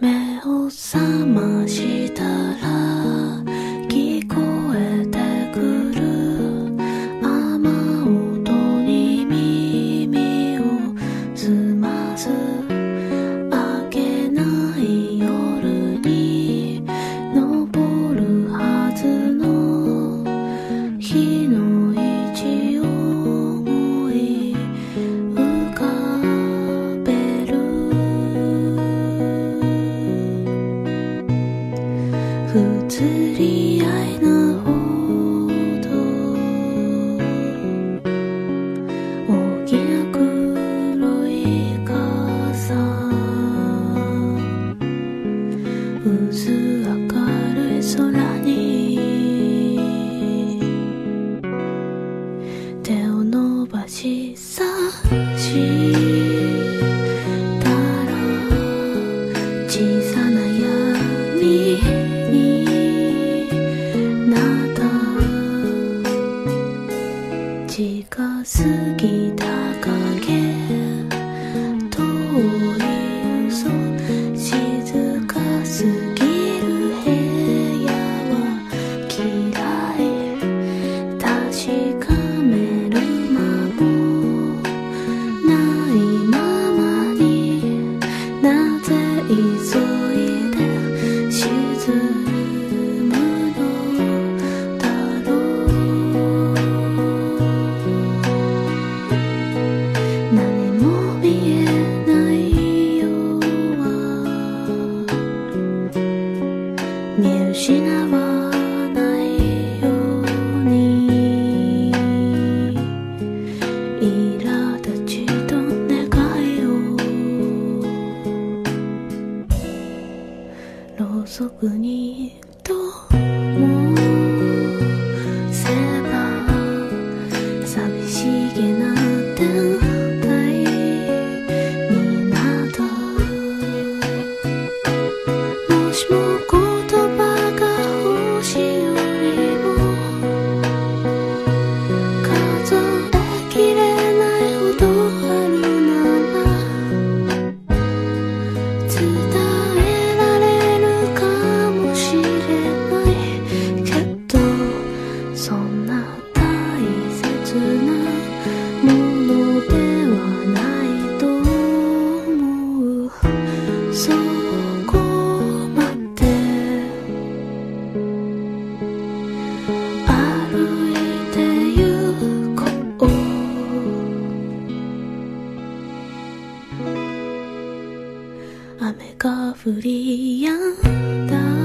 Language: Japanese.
目を覚ました。り合いなほど大きな黒い傘薄明るい空に手を伸ばし差し近すぎた影。遠い嘘静かすぎる部屋は嫌い。確かめる間もないままに。なぜ急いにともせば寂しげな天体になったもしも雨が降り止んだ